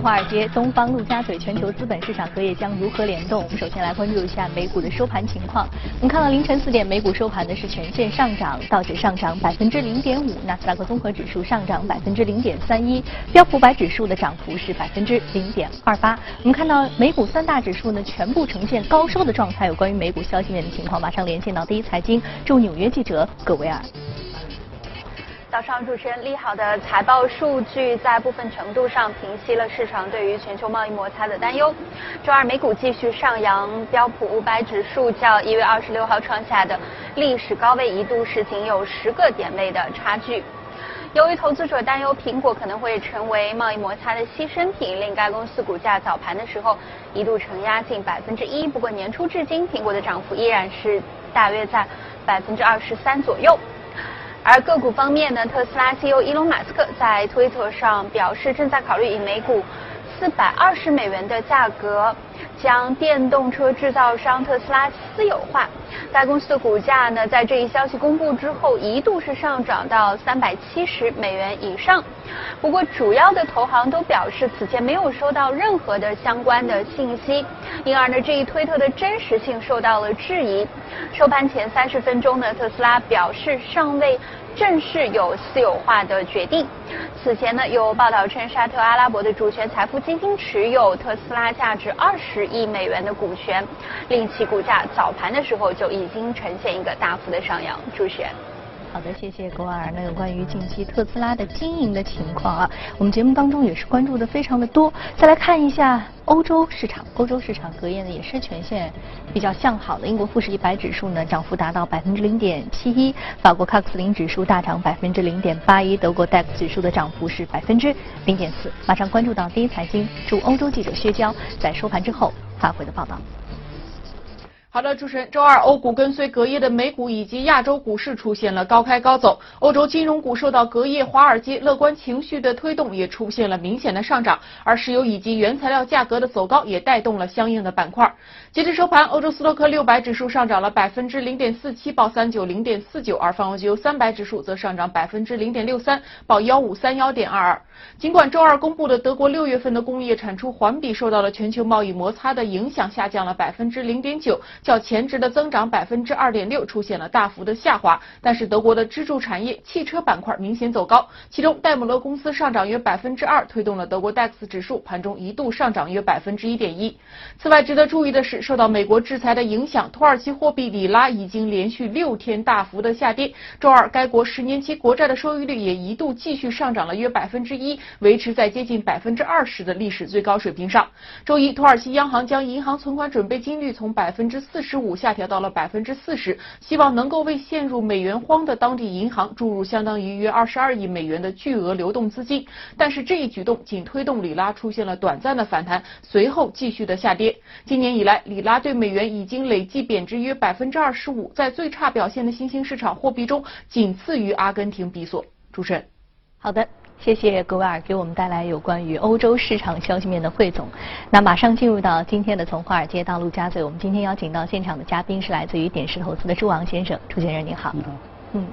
华尔街，东方陆家嘴，全球资本市场隔夜将如何联动？我们首先来关注一下美股的收盘情况。我们看到凌晨四点，美股收盘的是全线上涨，道指上涨百分之零点五，纳斯达克综合指数上涨百分之零点三一，标普百指数的涨幅是百分之零点二八。我们看到美股三大指数呢，全部呈现高收的状态。有关于美股消息面的情况，马上连线到第一财经驻纽约记者葛维尔。早上，主持人利好的财报数据在部分程度上平息了市场对于全球贸易摩擦的担忧。周二美股继续上扬，标普五百指数较一月二十六号创下的历史高位一度是仅有十个点位的差距。由于投资者担忧苹果可能会成为贸易摩擦的牺牲品，令该公司股价早盘的时候一度承压近百分之一。不过年初至今，苹果的涨幅依然是大约在百分之二十三左右。而个股方面呢，特斯拉 CEO 伊隆马斯克在推特上表示，正在考虑以每股四百二十美元的价格将电动车制造商特斯拉私有化。该公司的股价呢，在这一消息公布之后，一度是上涨到三百七十美元以上。不过，主要的投行都表示，此前没有收到任何的相关的信息，因而呢，这一推特的真实性受到了质疑。收盘前三十分钟呢，特斯拉表示尚未正式有私有化的决定。此前呢，有报道称，沙特阿拉伯的主权财富基金持有特斯拉价值二十十亿美元的股权，令其股价早盘的时候就已经呈现一个大幅的上扬。主持人。好的，谢谢郭尔。那有关于近期特斯拉的经营的情况啊，我们节目当中也是关注的非常的多。再来看一下欧洲市场，欧洲市场隔夜呢也是全线比较向好的。英国富时一百指数呢涨幅达到百分之零点七一，法国 CAC 零指数大涨百分之零点八一，德国 DAX 指数的涨幅是百分之零点四。马上关注到第一财经驻欧洲记者薛娇在收盘之后发回的报道。好的，主持人，周二欧股跟随隔夜的美股以及亚洲股市出现了高开高走，欧洲金融股受到隔夜华尔街乐观情绪的推动，也出现了明显的上涨，而石油以及原材料价格的走高也带动了相应的板块。截至收盘，欧洲斯托克六百指数上涨了百分之零点四七，报三九零点四九，而泛欧石油三百指数则上涨百分之零点六三，报幺五三幺点二二。尽管周二公布的德国六月份的工业产出环比受到了全球贸易摩擦的影响，下降了百分之零点九。较前值的增长百分之二点六出现了大幅的下滑，但是德国的支柱产业汽车板块明显走高，其中戴姆勒公司上涨约百分之二，推动了德国 DAX 指数盘中一度上涨约百分之一点一。此外，值得注意的是，受到美国制裁的影响，土耳其货币里拉已经连续六天大幅的下跌。周二，该国十年期国债的收益率也一度继续上涨了约百分之一，维持在接近百分之二十的历史最高水平上。周一，土耳其央行将银行存款准备金率从百分之四。十五下调到了百分之四十，希望能够为陷入美元荒的当地银行注入相当于约二十二亿美元的巨额流动资金。但是这一举动仅推动里拉出现了短暂的反弹，随后继续的下跌。今年以来，里拉对美元已经累计贬值约百分之二十五，在最差表现的新兴市场货币中，仅次于阿根廷比索。主持人，好的。谢谢格维尔给我们带来有关于欧洲市场消息面的汇总。那马上进入到今天的从华尔街到陆家嘴，我们今天邀请到现场的嘉宾是来自于点石投资的朱王先生，朱先生您好。你好。嗯，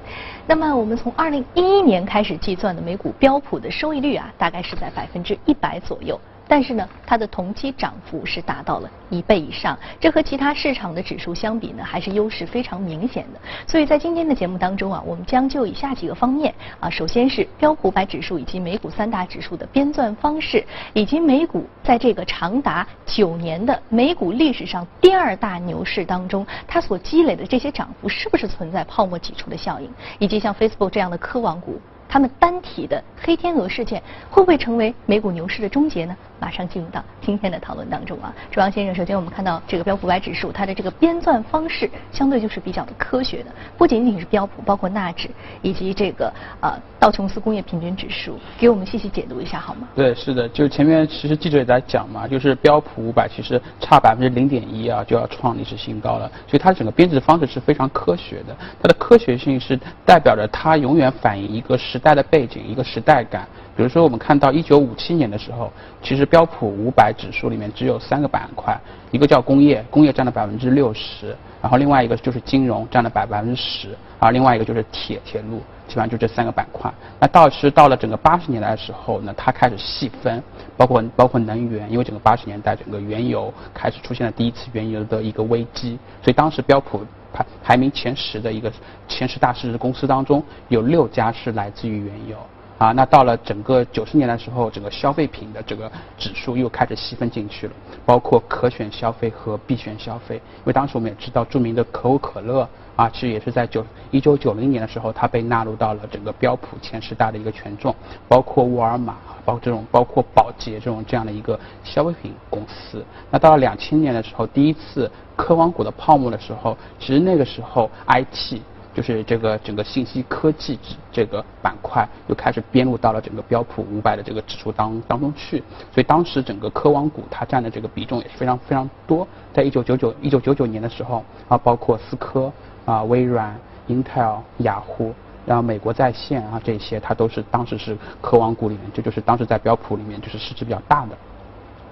那么我们从二零一一年开始计算的美股标普的收益率啊，大概是在百分之一百左右。但是呢，它的同期涨幅是达到了一倍以上，这和其他市场的指数相比呢，还是优势非常明显的。所以在今天的节目当中啊，我们将就以下几个方面啊，首先是标普百指数以及美股三大指数的编纂方式，以及美股在这个长达九年的美股历史上第二大牛市当中，它所积累的这些涨幅是不是存在泡沫挤出的效应，以及像 Facebook 这样的科网股。他们单体的黑天鹅事件会不会成为美股牛市的终结呢？马上进入到今天的讨论当中啊，朱阳先生，首先我们看到这个标普五百指数，它的这个编纂方式相对就是比较的科学的，不仅仅是标普，包括纳指以及这个呃道琼斯工业平均指数，给我们细细解读一下好吗？对，是的，就是前面其实记者也在讲嘛，就是标普五百其实差百分之零点一啊就要创历史新高了，所以它整个编制方式是非常科学的，它的科学性是代表着它永远反映一个时时代的背景，一个时代感。比如说，我们看到一九五七年的时候，其实标普五百指数里面只有三个板块，一个叫工业，工业占了百分之六十，然后另外一个就是金融占了百百分之十，而另外一个就是铁铁路，基本上就这三个板块。那到其实到了整个八十年代的时候呢，它开始细分，包括包括能源，因为整个八十年代整个原油开始出现了第一次原油的一个危机，所以当时标普排排名前十的一个前十大市值公司当中，有六家是来自于原油。啊，那到了整个九十年代的时候，整个消费品的这个指数又开始细分进去了，包括可选消费和必选消费。因为当时我们也知道，著名的可口可乐啊，其实也是在九一九九零年的时候，它被纳入到了整个标普前十大的一个权重，包括沃尔玛，包括这种包括宝洁这种这样的一个消费品公司。那到了两千年的时候，第一次科网股的泡沫的时候，其实那个时候 IT。就是这个整个信息科技这个板块又开始编入到了整个标普五百的这个指数当当中去，所以当时整个科网股它占的这个比重也是非常非常多。在一九九九一九九九年的时候啊，包括思科啊、微软、Intel、雅虎，然后美国在线啊这些，它都是当时是科网股里面，这就是当时在标普里面就是市值比较大的。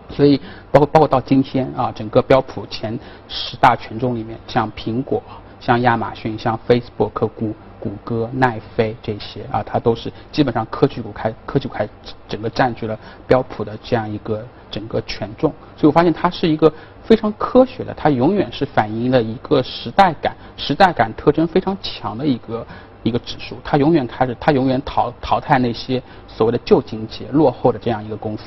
所以包括包括到今天啊，整个标普前十大权重里面，像苹果。像亚马逊、像 Facebook、谷谷歌、奈飞这些啊，它都是基本上科技股开科技股开整个占据了标普的这样一个整个权重，所以我发现它是一个非常科学的，它永远是反映了一个时代感、时代感特征非常强的一个一个指数，它永远开始，它永远淘淘汰那些所谓的旧经济、落后的这样一个公司。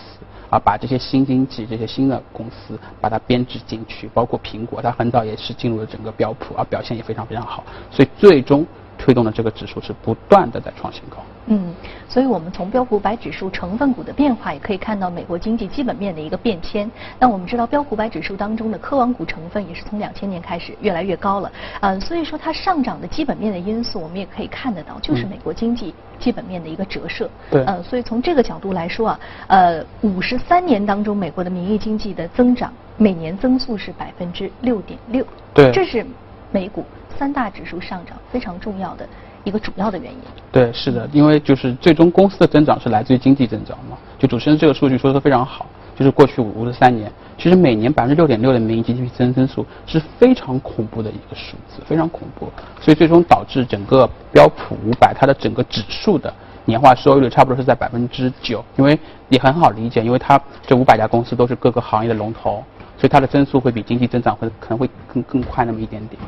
啊，把这些新经济、这些新的公司把它编制进去，包括苹果，它很早也是进入了整个标普，啊，表现也非常非常好，所以最终推动的这个指数是不断的在创新高。嗯，所以我们从标普百指数成分股的变化，也可以看到美国经济基本面的一个变迁。那我们知道标普百指数当中的科网股成分也是从两千年开始越来越高了，呃，所以说它上涨的基本面的因素，我们也可以看得到，就是美国经济基本面的一个折射。对。呃，所以从这个角度来说啊，呃，五十三年当中，美国的名义经济的增长每年增速是百分之六点六。对。这是美股三大指数上涨非常重要的。一个主要的原因。对，是的，因为就是最终公司的增长是来自于经济增长嘛。就主持人这个数据说的非常好，就是过去五十三年，其实每年百分之六点六的名义 GDP 增增速是非常恐怖的一个数字，非常恐怖。所以最终导致整个标普五百它的整个指数的年化收益率差不多是在百分之九，因为也很好理解，因为它这五百家公司都是各个行业的龙头，所以它的增速会比经济增长会可能会更更快那么一点点。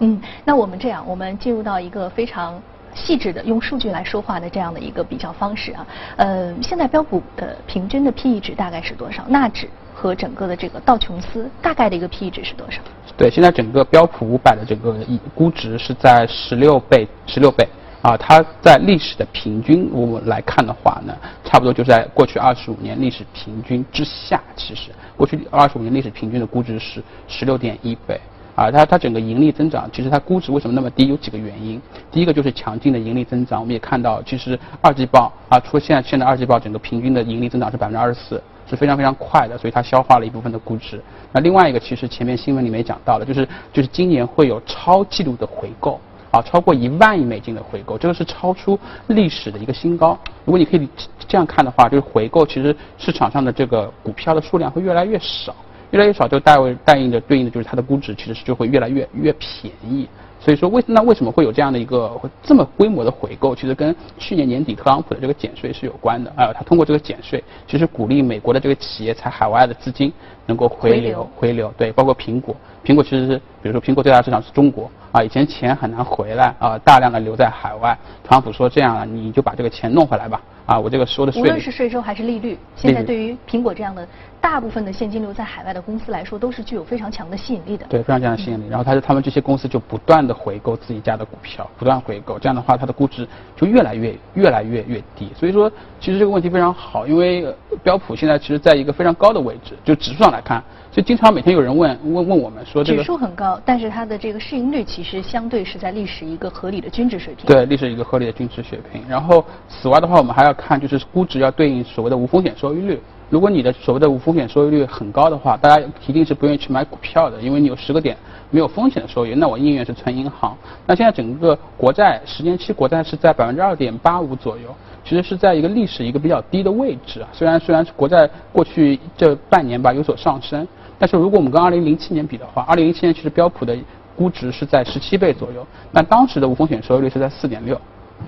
嗯，那我们这样，我们进入到一个非常细致的用数据来说话的这样的一个比较方式啊。呃，现在标普的平均的 PE 值大概是多少？纳指和整个的这个道琼斯大概的一个 PE 值是多少？对，现在整个标普五百的这个估值是在十六倍，十六倍啊。它在历史的平均我们来看的话呢，差不多就在过去二十五年历史平均之下。其实过去二十五年历史平均的估值是十六点一倍。啊，它它整个盈利增长，其实它估值为什么那么低？有几个原因。第一个就是强劲的盈利增长，我们也看到，其实二季报啊，除了现现在二季报整个平均的盈利增长是百分之二十四，是非常非常快的，所以它消化了一部分的估值。那另外一个，其实前面新闻里面也讲到了，就是就是今年会有超纪录的回购，啊，超过一万亿美金的回购，这个是超出历史的一个新高。如果你可以这样看的话，就是回购其实市场上的这个股票的数量会越来越少。越来越少，就代为代应着对应的就是它的估值其实是就会越来越越便宜。所以说为那为什么会有这样的一个这么规模的回购？其实跟去年年底特朗普的这个减税是有关的。啊，他通过这个减税，其实鼓励美国的这个企业在海外的资金能够回流回流。对，包括苹果，苹果其实是比如说苹果最大市场是中国啊，以前钱很难回来啊，大量的留在海外。特朗普说这样了，你就把这个钱弄回来吧。啊，我这个收的税，无论是税收还是利率，现在对于苹果这样的大部分的现金流在海外的公司来说，都是具有非常强的吸引力的。对，非常强的吸引力。然后，他他们这些公司就不断的回购自己家的股票，不断回购，这样的话，它的估值就越来越越来越越低。所以说，其实这个问题非常好，因为标普现在其实在一个非常高的位置，就指数上来看。所以经常每天有人问问问我们说，这个指数很高，但是它的这个市盈率其实相对是在历史一个合理的均值水平。对，历史一个合理的均值水平。然后此外的话，我们还要看就是估值要对应所谓的无风险收益率。如果你的所谓的无风险收益率很高的话，大家一定是不愿意去买股票的，因为你有十个点没有风险的收益，那我宁愿是存银行。那现在整个国债十年期国债是在百分之二点八五左右。其实是在一个历史一个比较低的位置啊，虽然虽然是国债过去这半年吧有所上升，但是如果我们跟二零零七年比的话，二零零七年其实标普的估值是在十七倍左右，那当时的无风险收益率是在四点六，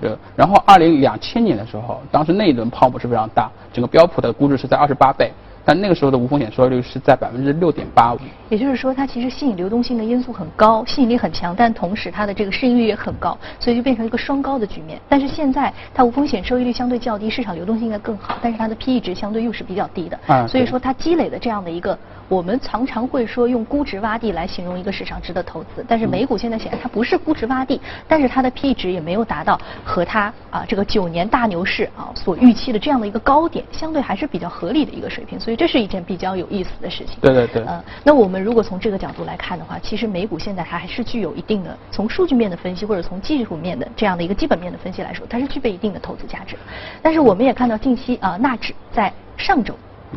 呃，然后二零两千年的时候，当时那一轮泡沫是非常大，整个标普的估值是在二十八倍。但那个时候的无风险收益率是在百分之六点八五，也就是说，它其实吸引流动性的因素很高，吸引力很强，但同时它的这个市盈率也很高，所以就变成一个双高的局面。但是现在它无风险收益率相对较低，市场流动性应该更好，但是它的 P/E 值相对又是比较低的，啊，所以说它积累的这样的一个，我们常常会说用估值洼地来形容一个市场值得投资，但是美股现在显然它不是估值洼地，但是它的 P/E 值也没有达到和它啊这个九年大牛市啊所预期的这样的一个高点，相对还是比较合理的一个水平，所以这是一件比较。有意思的事情。对对对。呃，那我们如果从这个角度来看的话，其实美股现在它还是具有一定的从数据面的分析或者从技术面的这样的一个基本面的分析来说，它是具备一定的投资价值。但是我们也看到近期啊，纳指在上周。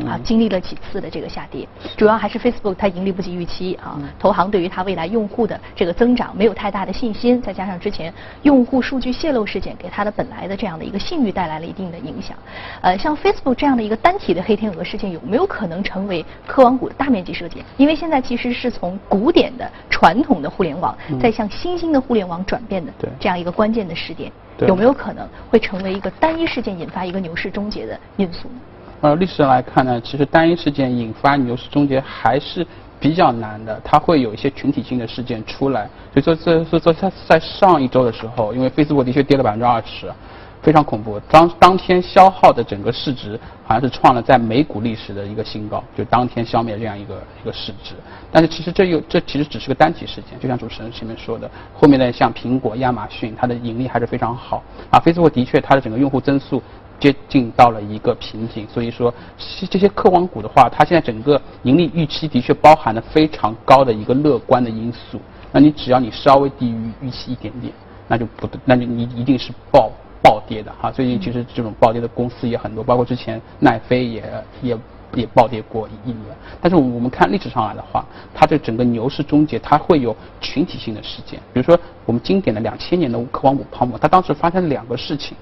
啊，经历了几次的这个下跌，主要还是 Facebook 它盈利不及预期啊，投行对于它未来用户的这个增长没有太大的信心，再加上之前用户数据泄露事件给它的本来的这样的一个信誉带来了一定的影响。呃，像 Facebook 这样的一个单体的黑天鹅事件，有没有可能成为科网股的大面积事件？因为现在其实是从古典的传统的互联网，在向新兴的互联网转变的这样一个关键的时点，有没有可能会成为一个单一事件引发一个牛市终结的因素呢？呃，历史上来看呢，其实单一事件引发牛市终结还是比较难的，它会有一些群体性的事件出来。所以说，这所以说在在上一周的时候，因为 Facebook 的确跌了百分之二十，非常恐怖。当当天消耗的整个市值好像是创了在美股历史的一个新高，就当天消灭这样一个一个市值。但是其实这又这其实只是个单体事件，就像主持人前面说的，后面的像苹果、亚马逊，它的盈利还是非常好。啊，Facebook 的确它的整个用户增速。接近到了一个瓶颈，所以说这些科网股的话，它现在整个盈利预期的确包含了非常高的一个乐观的因素。那你只要你稍微低于预期一点点，那就不，那就你一定是爆跌的哈。最近其实这种暴跌的公司也很多，包括之前奈飞也也也暴跌过一轮。但是我们看历史上来的话，它这整个牛市终结，它会有群体性的事件。比如说我们经典的两千年的科网五泡沫，它当时发生了两个事情。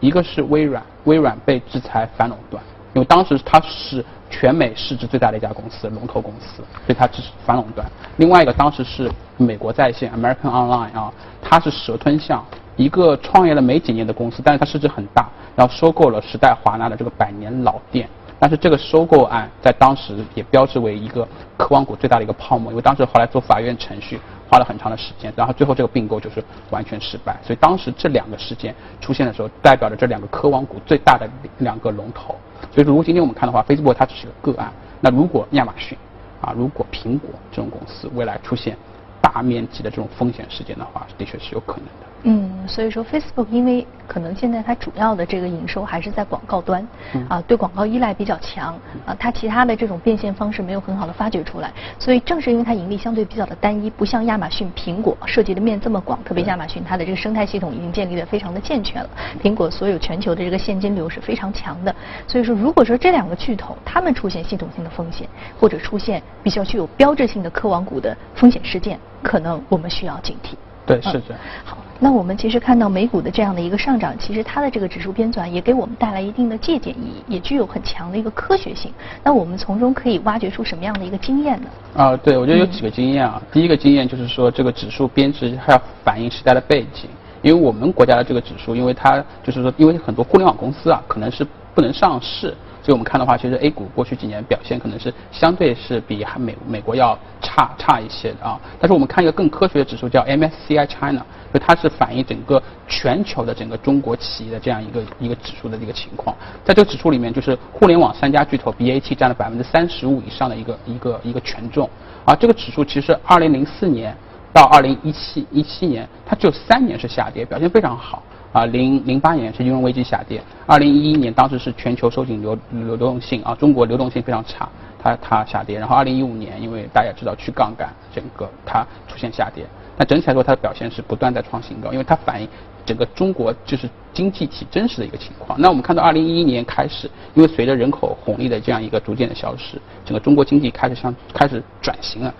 一个是微软，微软被制裁反垄断，因为当时它是全美市值最大的一家公司，龙头公司，所以它支持反垄断。另外一个当时是美国在线 American Online 啊，它是蛇吞象，一个创业了没几年的公司，但是它市值很大，然后收购了时代华纳的这个百年老店。但是这个收购案在当时也标志为一个科网股最大的一个泡沫，因为当时后来做法院程序。花了很长的时间，然后最后这个并购就是完全失败。所以当时这两个事件出现的时候，代表着这两个科网股最大的两个龙头。所以如果今天我们看的话，Facebook 它只是个个案。那如果亚马逊啊，如果苹果这种公司未来出现大面积的这种风险事件的话，的确是有可能的。嗯，所以说 Facebook 因为可能现在它主要的这个营收还是在广告端，啊，对广告依赖比较强，啊，它其他的这种变现方式没有很好的发掘出来，所以正是因为它盈利相对比较的单一，不像亚马逊、苹果涉及的面这么广，特别亚马逊它的这个生态系统已经建立的非常的健全了，苹果所有全球的这个现金流是非常强的，所以说如果说这两个巨头他们出现系统性的风险，或者出现比较具有标志性的科网股的风险事件，可能我们需要警惕。对，是这样。好。那我们其实看到美股的这样的一个上涨，其实它的这个指数编纂也给我们带来一定的借鉴意义，也具有很强的一个科学性。那我们从中可以挖掘出什么样的一个经验呢？啊，对，我觉得有几个经验啊。第一个经验就是说，这个指数编制还要反映时代的背景，因为我们国家的这个指数，因为它就是说，因为很多互联网公司啊，可能是不能上市。所以我们看的话，其实 A 股过去几年表现可能是相对是比美美国要差差一些的啊。但是我们看一个更科学的指数叫 MSCI China，就它是反映整个全球的整个中国企业的这样一个一个指数的一个情况。在这个指数里面，就是互联网三家巨头 BAT 占了百分之三十五以上的一个一个一个权重。啊，这个指数其实二零零四年到二零一七一七年，它只有三年是下跌，表现非常好。啊，零零八年是金融危机下跌，二零一一年当时是全球收紧流流动性啊，中国流动性非常差，它它下跌，然后二零一五年因为大家知道去杠杆，整个它出现下跌，但整体来说它的表现是不断在创新高，因为它反映整个中国就是经济体真实的一个情况。那我们看到二零一一年开始，因为随着人口红利的这样一个逐渐的消失，整个中国经济开始向开始转型了。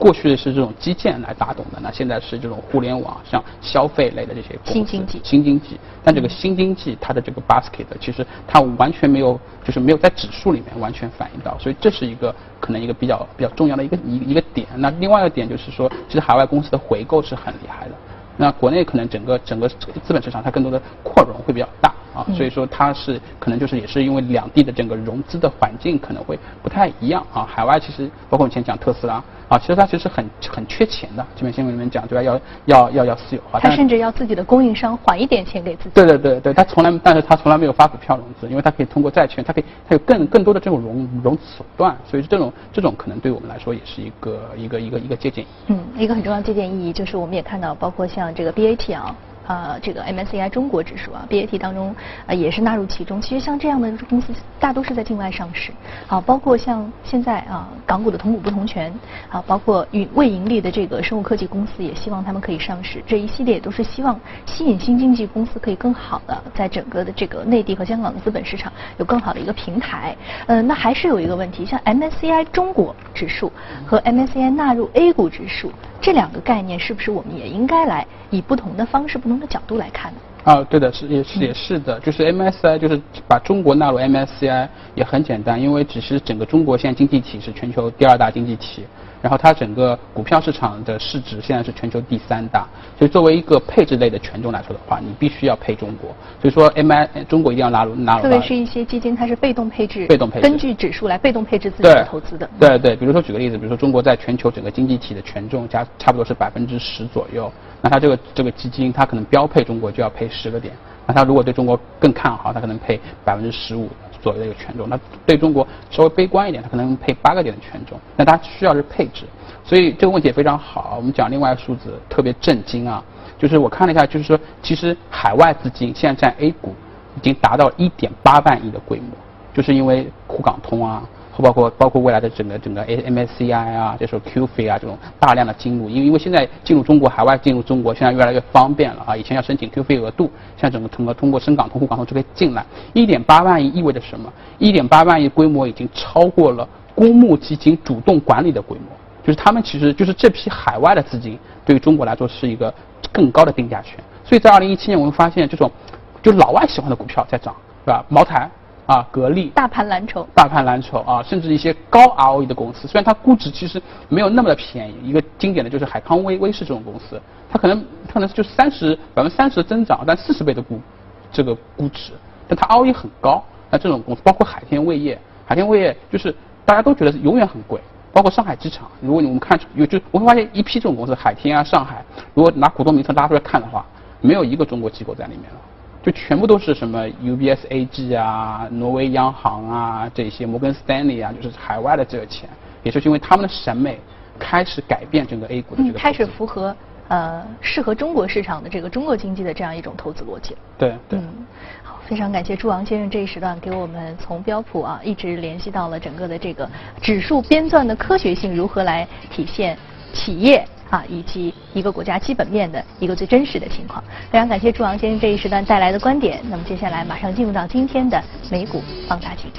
过去的是这种基建来打动的，那现在是这种互联网，像消费类的这些新经济。新经济，但这个新经济它的这个 basket 其实它完全没有，就是没有在指数里面完全反映到，所以这是一个可能一个比较比较重要的一个一一个点。那另外一个点就是说，其实海外公司的回购是很厉害的。那国内可能整个整个资本市场它更多的扩容会比较大啊，所以说它是可能就是也是因为两地的整个融资的环境可能会不太一样啊。海外其实包括以前讲特斯拉啊，其实它其实很很缺钱的，这篇新闻里面讲对吧？要要要要私有化，它甚至要自己的供应商还一点钱给自己。对对对对，他从来但是他从来没有发股票融资，因为他可以通过债券，他可以他有更更多的这种融融资手段，所以这种这种可能对我们来说也是一个一个一个一个借鉴。嗯，一个很重要的借鉴意义就是我们也看到，包括像这个 BAT 啊。呃，这个 MSCI 中国指数啊，BAT 当中呃也是纳入其中。其实像这样的公司，大都是在境外上市啊，包括像现在啊，港股的同股不同权啊，包括与未盈利的这个生物科技公司，也希望他们可以上市。这一系列都是希望吸引新经济公司可以更好的在整个的这个内地和香港的资本市场有更好的一个平台。呃，那还是有一个问题，像 MSCI 中国指数和 MSCI 纳入 A 股指数。这两个概念是不是我们也应该来以不同的方式、不同的角度来看呢？啊，对的，是也是也是的，就是 MSCI 就是把中国纳入 MSCI 也很简单，因为只是整个中国现在经济体是全球第二大经济体。然后它整个股票市场的市值现在是全球第三大，所以作为一个配置类的权重来说的话，你必须要配中国。所以说，M I 中国一定要纳入纳入。特别是一些基金，它是被动配置，被动配置，根据指数来被动配置自己的投资的。对对，比如说举个例子，比如说中国在全球整个经济体的权重加差不多是百分之十左右，那它这个这个基金它可能标配中国就要配十个点，那它如果对中国更看好，它可能配百分之十五。左右的一个权重，那对中国稍微悲观一点，它可能配八个点的权重，那它需要是配置，所以这个问题也非常好。我们讲另外一个数字特别震惊啊，就是我看了一下，就是说其实海外资金现在占 A 股已经达到一点八万亿的规模，就是因为沪港通啊。包括包括未来的整个整个 A M S C I 啊，这时候 Q f 啊这种大量的进入，因为因为现在进入中国海外进入中国现在越来越方便了啊，以前要申请 Q f i 额度，现在整个通过通过深港通、沪港通就可以进来。一点八万亿意味着什么？一点八万亿规模已经超过了公募基金主动管理的规模，就是他们其实就是这批海外的资金对于中国来说是一个更高的定价权。所以在二零一七年我们发现这种就老外喜欢的股票在涨，是吧？茅台。啊，格力、大盘蓝筹、大盘蓝筹啊，甚至一些高 ROE 的公司，虽然它估值其实没有那么的便宜。一个经典的就是海康威威视这种公司，它可能它可能就三十百分之三十的增长，但四十倍的估这个估值，但它 ROE 很高。那这种公司包括海天味业，海天味业就是大家都觉得永远很贵。包括上海机场，如果你我们看有就我会发现一批这种公司，海天啊、上海，如果拿股东名册拉出来看的话，没有一个中国机构在里面了。就全部都是什么 UBS AG 啊、挪威央行啊这些，摩根斯丹利啊，就是海外的这个钱，也就是因为他们的审美开始改变整个 A 股的这个。开始符合呃适合中国市场的这个中国经济的这样一种投资逻辑。对对。嗯，好，非常感谢朱王先生这一时段给我们从标普啊一直联系到了整个的这个指数编纂的科学性如何来体现企业。啊，以及一个国家基本面的一个最真实的情况。非常感谢朱昂先生这一时段带来的观点。那么接下来马上进入到今天的美股放大镜。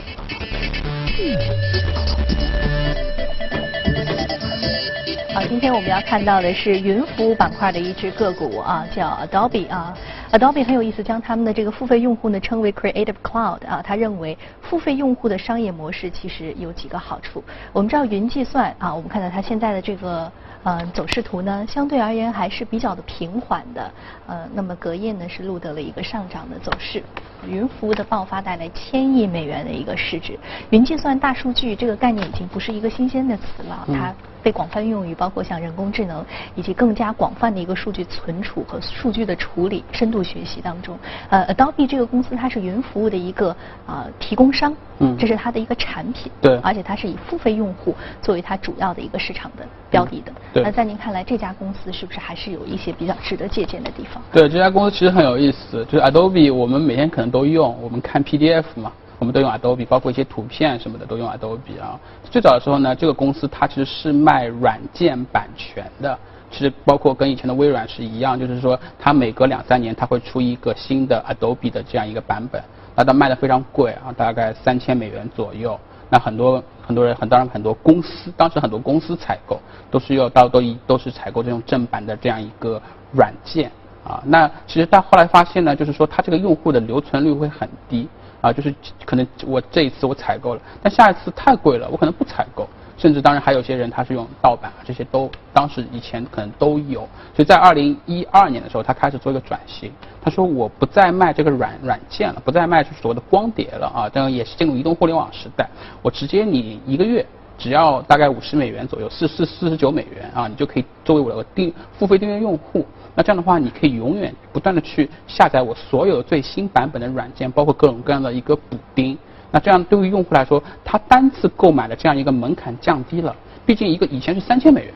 好，今天我们要看到的是云服务板块的一只个股啊，叫 Adobe 啊。Adobe 很有意思，将他们的这个付费用户呢称为 Creative Cloud 啊。他认为付费用户的商业模式其实有几个好处。我们知道云计算啊，我们看到它现在的这个。呃，走势图呢，相对而言还是比较的平缓的。呃，那么隔夜呢是录得了一个上涨的走势。云服务的爆发带来千亿美元的一个市值。云计算、大数据这个概念已经不是一个新鲜的词了，它。被广泛用于包括像人工智能以及更加广泛的一个数据存储和数据的处理、深度学习当中。呃，Adobe 这个公司它是云服务的一个啊提供商，嗯，这是它的一个产品，对，而且它是以付费用户作为它主要的一个市场的标的的。对。那在您看来，这家公司是不是还是有一些比较值得借鉴的地方？对，这家公司其实很有意思，就是 Adobe，我们每天可能都用，我们看 PDF 嘛。我们都用 Adobe，包括一些图片什么的都用 Adobe 啊。最早的时候呢，这个公司它其实是卖软件版权的，其实包括跟以前的微软是一样，就是说它每隔两三年它会出一个新的 Adobe 的这样一个版本，那它卖的非常贵啊，大概三千美元左右。那很多很多人，很当然很多公司，当时很多公司采购都是要到都一都是采购这种正版的这样一个软件啊。那其实到后来发现呢，就是说它这个用户的留存率会很低。啊，就是可能我这一次我采购了，但下一次太贵了，我可能不采购。甚至当然还有些人他是用盗版，这些都当时以前可能都有。所以在二零一二年的时候，他开始做一个转型，他说我不再卖这个软软件了，不再卖所谓的光碟了啊，这样也是进入移动互联网时代，我直接你一个月。只要大概五十美元左右，四四四十九美元啊，你就可以作为我的订付费订阅用户。那这样的话，你可以永远不断的去下载我所有最新版本的软件，包括各种各样的一个补丁。那这样对于用户来说，他单次购买的这样一个门槛降低了。毕竟一个以前是三千美元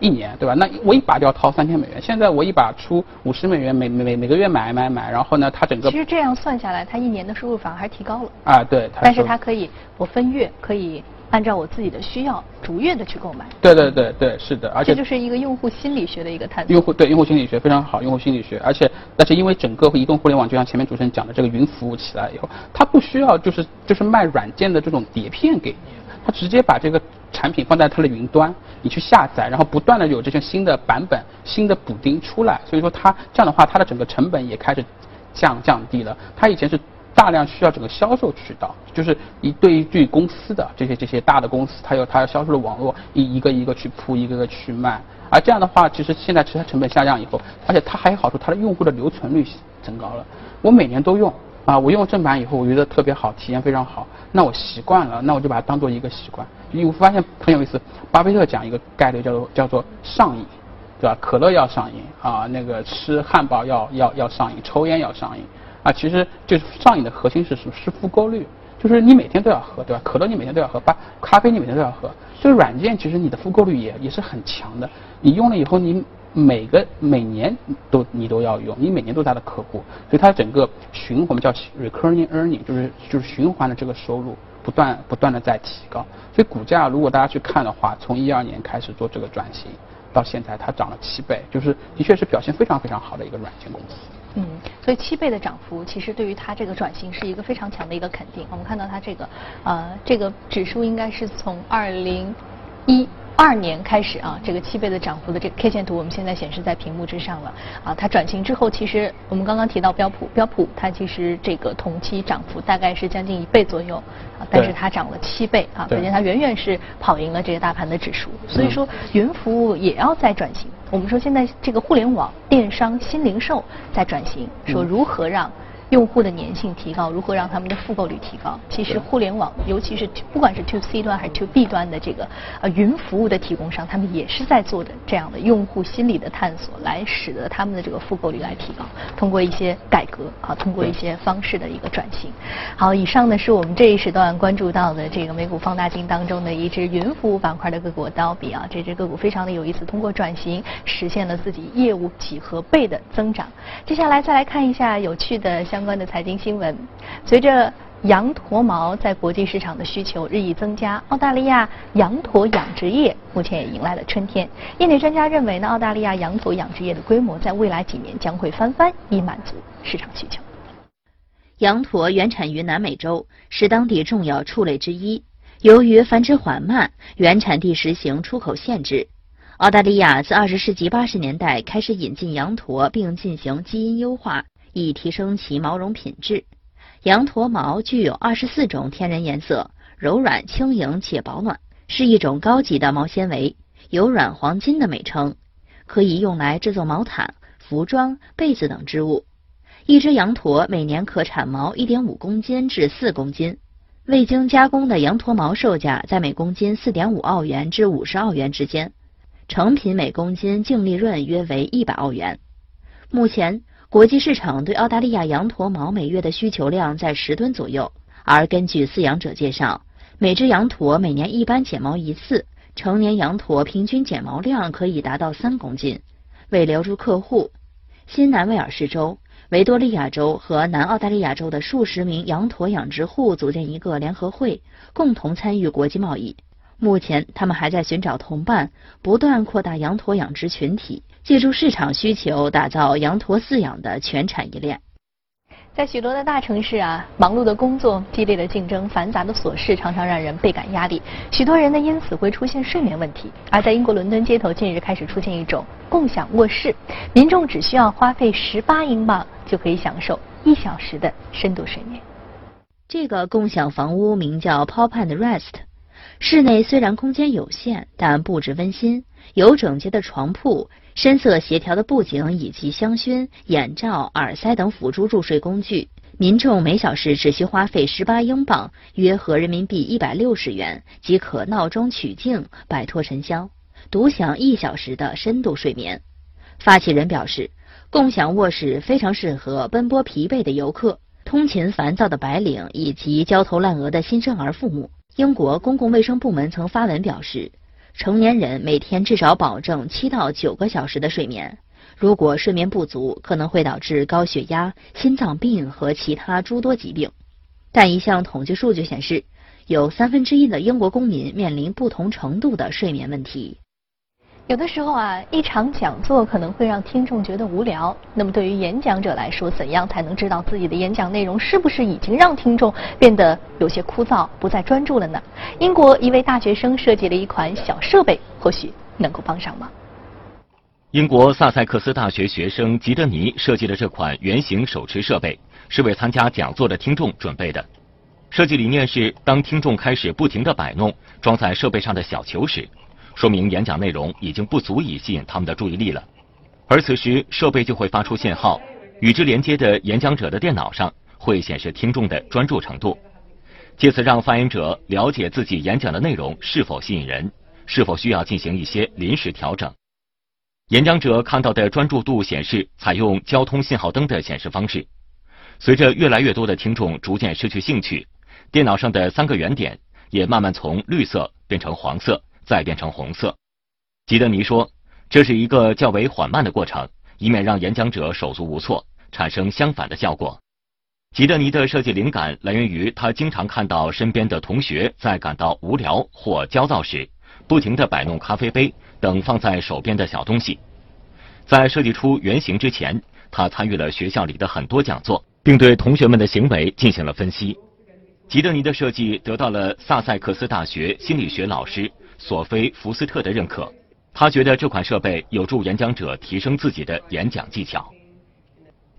一年，对吧？那我一把就要掏三千美元，现在我一把出五十美元，每每每个月买买买，然后呢，它整个其实这样算下来，他一年的收入反而还提高了。啊，对。但是它可以我分月可以。按照我自己的需要，逐月的去购买。对对对对，是的，而且这就是一个用户心理学的一个探索。用户对用户心理学非常好，用户心理学，而且但是因为整个移动互联网，就像前面主持人讲的，这个云服务起来以后，它不需要就是就是卖软件的这种碟片给你，它直接把这个产品放在它的云端，你去下载，然后不断的有这些新的版本、新的补丁出来，所以说它这样的话，它的整个成本也开始降降低了。它以前是。大量需要整个销售渠道，就是一对于对公司的这些这些大的公司，它有它销售的网络，一一个一个去铺，一个个去卖。而这样的话，其实现在其实成本下降以后，而且它还有好处，它的用户的留存率增高了。我每年都用啊，我用正版以后，我觉得特别好，体验非常好。那我习惯了，那我就把它当做一个习惯。因为我发现很有意思，巴菲特讲一个概率叫做叫做上瘾，对吧？可乐要上瘾啊，那个吃汉堡要要要上瘾，抽烟要上瘾。啊，其实就是上瘾的核心是什么？是复购率，就是你每天都要喝，对吧？可乐你每天都要喝，把咖啡你每天都要喝。这个软件其实你的复购率也也是很强的。你用了以后，你每个每年都你都要用，你每年都是它的客户，所以它整个循我们叫 recurring earning，就是就是循环的这个收入不断不断的在提高。所以股价如果大家去看的话，从一二年开始做这个转型，到现在它涨了七倍，就是的确是表现非常非常好的一个软件公司。嗯，所以七倍的涨幅，其实对于它这个转型是一个非常强的一个肯定。我们看到它这个，呃，这个指数应该是从二零一。二年开始啊，这个七倍的涨幅的这个 K 线图，我们现在显示在屏幕之上了啊。它转型之后，其实我们刚刚提到标普，标普它其实这个同期涨幅大概是将近一倍左右啊，但是它涨了七倍啊，可见它远远是跑赢了这个大盘的指数。所以说，云服务也要在转型。我们说现在这个互联网、电商、新零售在转型，说如何让。用户的粘性提高，如何让他们的复购率提高？其实互联网，尤其是不管是 to C 端还是 to B 端的这个呃云服务的提供商，他们也是在做的这样的用户心理的探索，来使得他们的这个复购率来提高。通过一些改革啊，通过一些方式的一个转型。好，以上呢是我们这一时段关注到的这个美股放大镜当中的一只云服务板块的个股刀比啊，这只个股非常的有意思，通过转型实现了自己业务几何倍的增长。接下来再来看一下有趣的。相关的财经新闻，随着羊驼毛在国际市场的需求日益增加，澳大利亚羊驼养殖业目前也迎来了春天。业内专家认为呢，澳大利亚羊驼养殖业的规模在未来几年将会翻番，以满足市场需求。羊驼原产于南美洲，是当地重要畜类之一。由于繁殖缓慢，原产地实行出口限制。澳大利亚自20世纪80年代开始引进羊驼，并进行基因优化。以提升其毛绒品质。羊驼毛具有二十四种天然颜色，柔软轻盈且保暖，是一种高级的毛纤维，有“软黄金”的美称，可以用来制作毛毯、服装、被子等织物。一只羊驼每年可产毛一点五公斤至四公斤。未经加工的羊驼毛售价在每公斤四点五澳元至五十澳元之间，成品每公斤净利润约为一百澳元。目前。国际市场对澳大利亚羊驼毛每月的需求量在十吨左右，而根据饲养者介绍，每只羊驼每年一般剪毛一次，成年羊驼平均剪毛量可以达到三公斤。为留住客户，新南威尔士州、维多利亚州和南澳大利亚州的数十名羊驼养殖户组建一个联合会，共同参与国际贸易。目前，他们还在寻找同伴，不断扩大羊驼养殖群体。借助市场需求，打造羊驼饲养的全产业链。在许多的大城市啊，忙碌的工作、激烈的竞争、繁杂的琐事，常常让人倍感压力。许多人呢，因此会出现睡眠问题。而在英国伦敦街头，近日开始出现一种共享卧室，民众只需要花费十八英镑，就可以享受一小时的深度睡眠。这个共享房屋名叫 Pop and Rest，室内虽然空间有限，但布置温馨，有整洁的床铺、深色协调的布景以及香薰、眼罩、耳塞等辅助入睡工具。民众每小时只需花费十八英镑（约合人民币一百六十元）即可闹钟取静，摆脱尘嚣，独享一小时的深度睡眠。发起人表示，共享卧室非常适合奔波疲惫的游客、通勤烦躁的白领以及焦头烂额的新生儿父母。英国公共卫生部门曾发文表示，成年人每天至少保证七到九个小时的睡眠。如果睡眠不足，可能会导致高血压、心脏病和其他诸多疾病。但一项统计数据显示，有三分之一的英国公民面临不同程度的睡眠问题。有的时候啊，一场讲座可能会让听众觉得无聊。那么对于演讲者来说，怎样才能知道自己的演讲内容是不是已经让听众变得有些枯燥、不再专注了呢？英国一位大学生设计了一款小设备，或许能够帮上忙。英国萨塞克斯大学学生吉德尼设计的这款圆形手持设备，是为参加讲座的听众准备的。设计理念是，当听众开始不停地摆弄装在设备上的小球时。说明演讲内容已经不足以吸引他们的注意力了，而此时设备就会发出信号，与之连接的演讲者的电脑上会显示听众的专注程度，借此让发言者了解自己演讲的内容是否吸引人，是否需要进行一些临时调整。演讲者看到的专注度显示采用交通信号灯的显示方式，随着越来越多的听众逐渐失去兴趣，电脑上的三个圆点也慢慢从绿色变成黄色。再变成红色，吉德尼说：“这是一个较为缓慢的过程，以免让演讲者手足无措，产生相反的效果。”吉德尼的设计灵感来源于他经常看到身边的同学在感到无聊或焦躁时，不停地摆弄咖啡杯等放在手边的小东西。在设计出原型之前，他参与了学校里的很多讲座，并对同学们的行为进行了分析。吉德尼的设计得到了萨塞克斯大学心理学老师。索菲·福斯特的认可，他觉得这款设备有助演讲者提升自己的演讲技巧。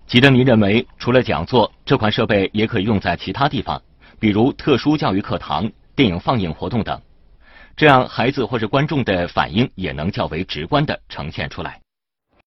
吉德尼认为，除了讲座，这款设备也可以用在其他地方，比如特殊教育课堂、电影放映活动等，这样孩子或者观众的反应也能较为直观地呈现出来。